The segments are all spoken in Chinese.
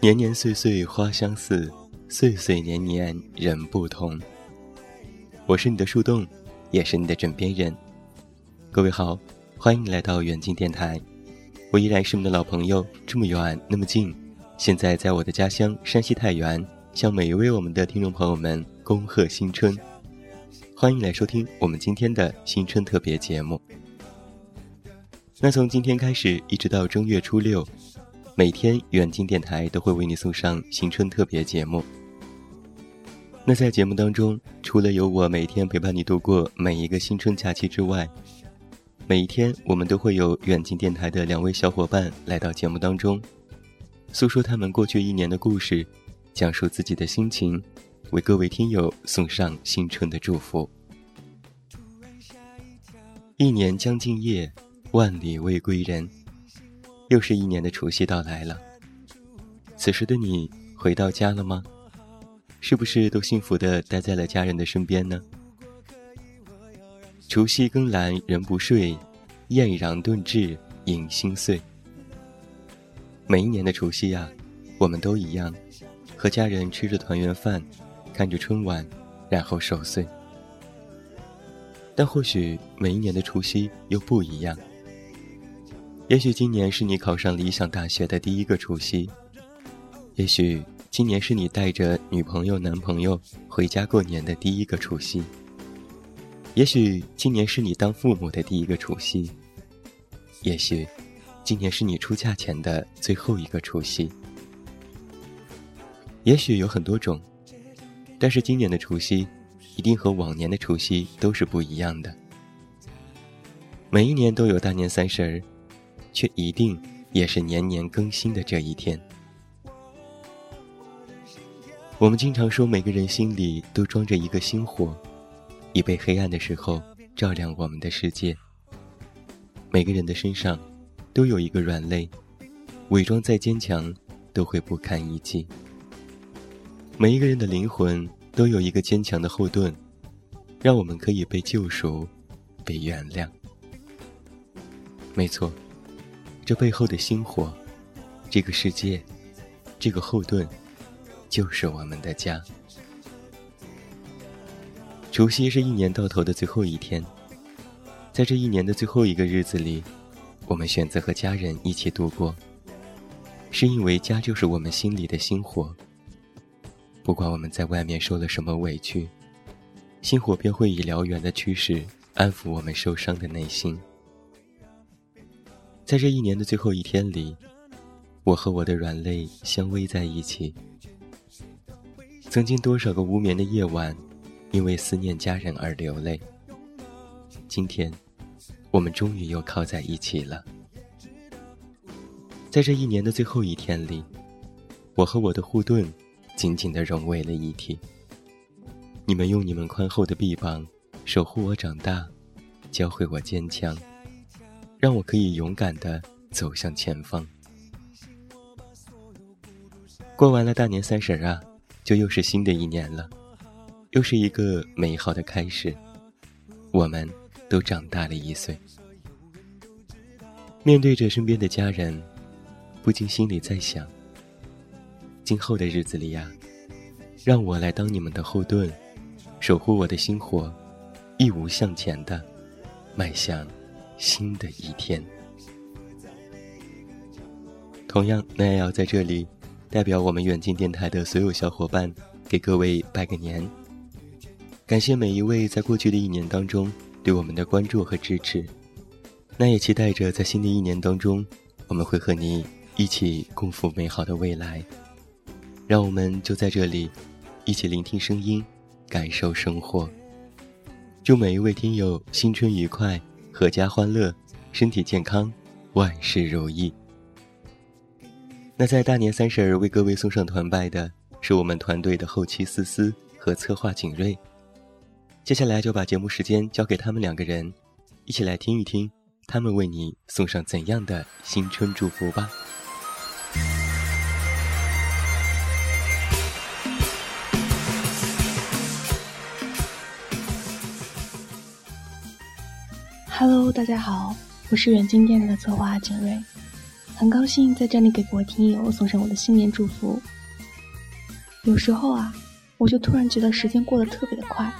年年岁岁花相似，岁岁年年人不同。我是你的树洞，也是你的枕边人。各位好，欢迎来到远近电台。我依然是你们的老朋友，这么远那么近。现在在我的家乡山西太原，向每一位我们的听众朋友们恭贺新春，欢迎来收听我们今天的新春特别节目。那从今天开始，一直到正月初六，每天远近电台都会为你送上新春特别节目。那在节目当中，除了有我每天陪伴你度过每一个新春假期之外，每一天我们都会有远近电台的两位小伙伴来到节目当中，诉说他们过去一年的故事，讲述自己的心情，为各位听友送上新春的祝福。一年将尽夜，万里未归人，又是一年的除夕到来了。此时的你回到家了吗？是不是都幸福的待在了家人的身边呢？除夕更阑人不睡，艳阳顿至影心碎。每一年的除夕呀，我们都一样，和家人吃着团圆饭，看着春晚，然后守岁。但或许每一年的除夕又不一样。也许今年是你考上理想大学的第一个除夕，也许。今年是你带着女朋友、男朋友回家过年的第一个除夕。也许今年是你当父母的第一个除夕。也许，今年是你出嫁前的最后一个除夕。也许有很多种，但是今年的除夕，一定和往年的除夕都是不一样的。每一年都有大年三十儿，却一定也是年年更新的这一天。我们经常说，每个人心里都装着一个星火，以备黑暗的时候照亮我们的世界。每个人的身上都有一个软肋，伪装再坚强都会不堪一击。每一个人的灵魂都有一个坚强的后盾，让我们可以被救赎、被原谅。没错，这背后的星火，这个世界，这个后盾。就是我们的家。除夕是一年到头的最后一天，在这一年的最后一个日子里，我们选择和家人一起度过，是因为家就是我们心里的星火。不管我们在外面受了什么委屈，星火便会以燎原的趋势安抚我们受伤的内心。在这一年的最后一天里，我和我的软肋相偎在一起。曾经多少个无眠的夜晚，因为思念家人而流泪。今天，我们终于又靠在一起了。在这一年的最后一天里，我和我的护盾紧紧地融为了一体。你们用你们宽厚的臂膀守护我长大，教会我坚强，让我可以勇敢地走向前方。过完了大年三十啊！就又是新的一年了，又是一个美好的开始。我们都长大了一岁。面对着身边的家人，不禁心里在想：今后的日子里呀，让我来当你们的后盾，守护我的星火，义无向前的迈向新的一天。同样，那也要在这里。代表我们远近电台的所有小伙伴，给各位拜个年。感谢每一位在过去的一年当中对我们的关注和支持。那也期待着在新的一年当中，我们会和你一起共赴美好的未来。让我们就在这里，一起聆听声音，感受生活。祝每一位听友新春愉快，阖家欢乐，身体健康，万事如意。那在大年三十儿为各位送上团拜的是我们团队的后期思思和策划景睿。接下来就把节目时间交给他们两个人，一起来听一听他们为你送上怎样的新春祝福吧。Hello，大家好，我是远近电台的策划简瑞，很高兴在这里给各位听友送上我的新年祝福。有时候啊，我就突然觉得时间过得特别的快，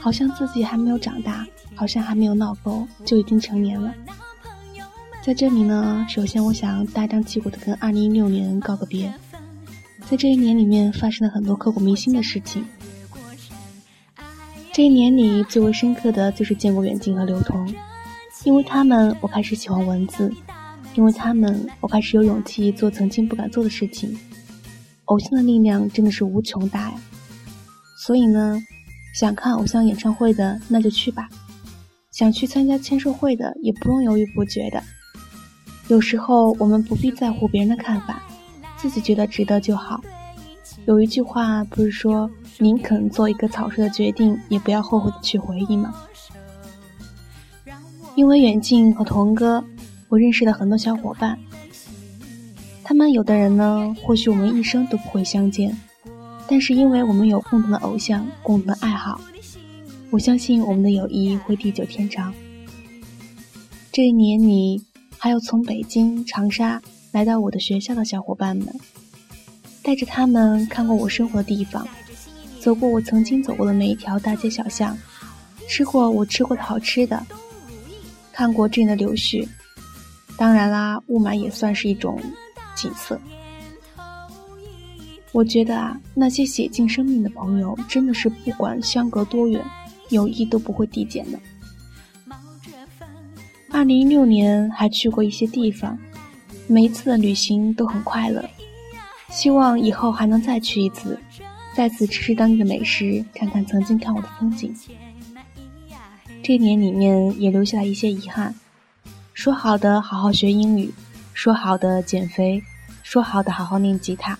好像自己还没有长大，好像还没有闹够，就已经成年了。在这里呢，首先我想大张旗鼓的跟2016年告个别。在这一年里面，发生了很多刻骨铭心的事情。这一年里最为深刻的就是见过远近和刘同，因为他们，我开始喜欢文字；因为他们，我开始有勇气做曾经不敢做的事情。偶像的力量真的是无穷大呀！所以呢，想看偶像演唱会的那就去吧，想去参加签售会的也不用犹豫不决的。有时候我们不必在乎别人的看法，自己觉得值得就好。有一句话不是说宁肯做一个草率的决定，也不要后悔的去回忆吗？因为远近和童哥，我认识了很多小伙伴。他们有的人呢，或许我们一生都不会相见，但是因为我们有共同的偶像、共同的爱好，我相信我们的友谊会地久天长。这一年里。还有从北京、长沙来到我的学校的小伙伴们，带着他们看过我生活的地方，走过我曾经走过的每一条大街小巷，吃过我吃过的好吃的，看过这里的柳絮，当然啦，雾霾也算是一种景色。我觉得啊，那些写进生命的朋友，真的是不管相隔多远，友谊都不会递减的。二零一六年还去过一些地方，每一次的旅行都很快乐。希望以后还能再去一次，再次吃吃当地的美食，看看曾经看过的风景。这一年里面也留下了一些遗憾，说好的好好学英语，说好的减肥，说好的好好练吉他，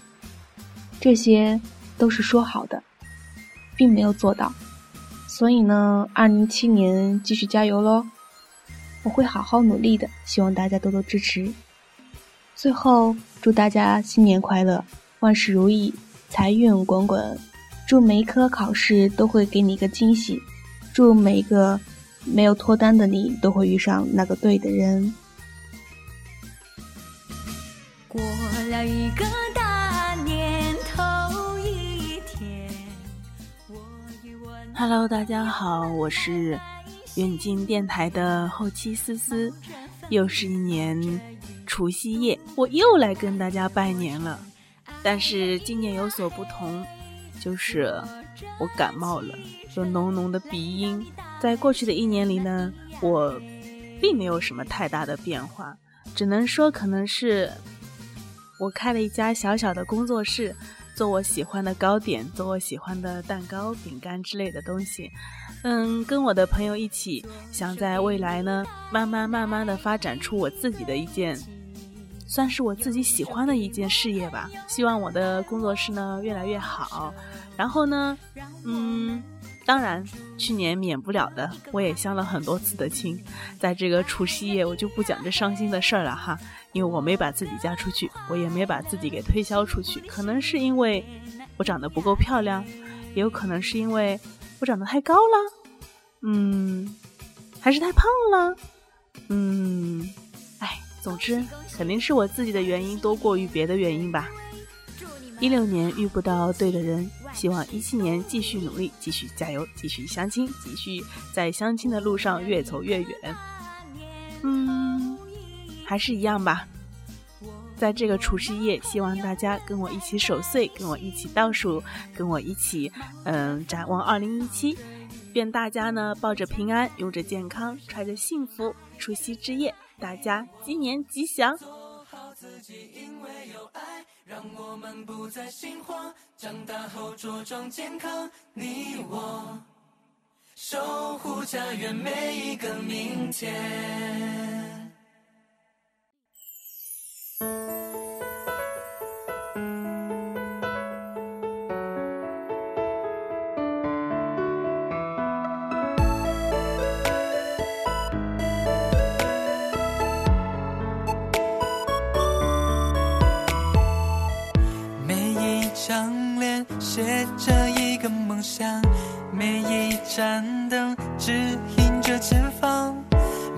这些都是说好的，并没有做到。所以呢，二零一七年继续加油喽！我会好好努力的，希望大家多多支持。最后，祝大家新年快乐，万事如意，财运滚滚。祝每一科考试都会给你一个惊喜，祝每一个没有脱单的你都会遇上那个对的人。过了一个大年头一天，Hello，大家好，我是。远近电台的后期思思，又是一年除夕夜，我又来跟大家拜年了。但是今年有所不同，就是我感冒了，有浓浓的鼻音。在过去的一年里呢，我并没有什么太大的变化，只能说可能是我开了一家小小的工作室，做我喜欢的糕点，做我喜欢的蛋糕、饼干之类的东西。嗯，跟我的朋友一起，想在未来呢，慢慢慢慢的发展出我自己的一件，算是我自己喜欢的一件事业吧。希望我的工作室呢越来越好。然后呢，嗯，当然去年免不了的，我也相了很多次的亲。在这个除夕夜，我就不讲这伤心的事儿了哈，因为我没把自己嫁出去，我也没把自己给推销出去。可能是因为我长得不够漂亮，也有可能是因为。我长得太高了，嗯，还是太胖了，嗯，总之肯定是我自己的原因多过于别的原因吧。一六年遇不到对的人，希望一七年继续努力，继续加油，继续相亲，继续在相亲的路上越走越远。嗯，还是一样吧。在这个除夕夜，希望大家跟我一起守岁，跟我一起倒数，跟我一起，嗯，展望二零一七。愿大家呢抱着平安，拥着健康，揣着幸福。除夕之夜，大家新年吉祥。自己因为有爱让我们不再心慌，长大后茁壮健康，你我守护家园每一个明天。写着一个梦想，每一盏灯指引着前方。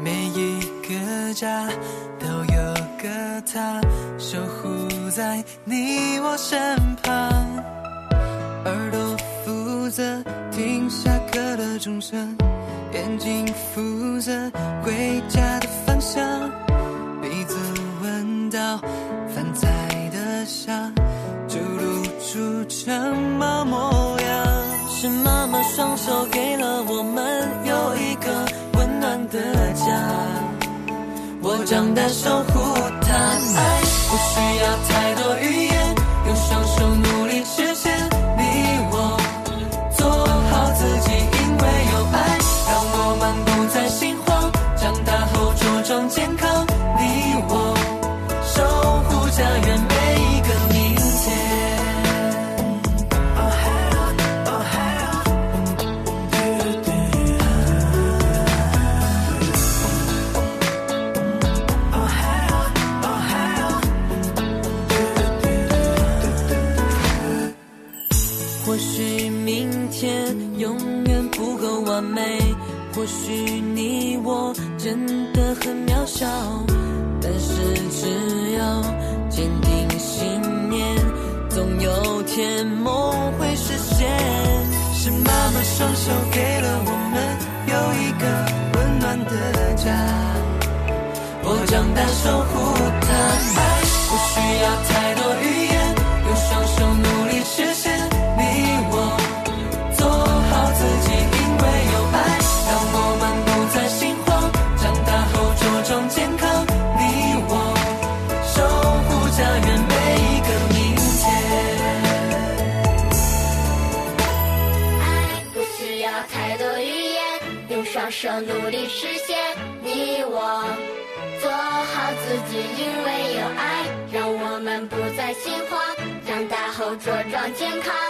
每一个家都有个他，守护在你我身旁。耳朵负责听下课的钟声，眼睛负责回家的方向，鼻子闻到饭菜的香，什么模样。是妈妈双手给了我们有一个温暖的家，我长大守护她。爱不需要太多语言，愿梦会实现。是妈妈双手给了我们有一个温暖的家，我长大守护要努力实现。你我做好自己，因为有爱，让我们不再心慌。长大后茁壮健康。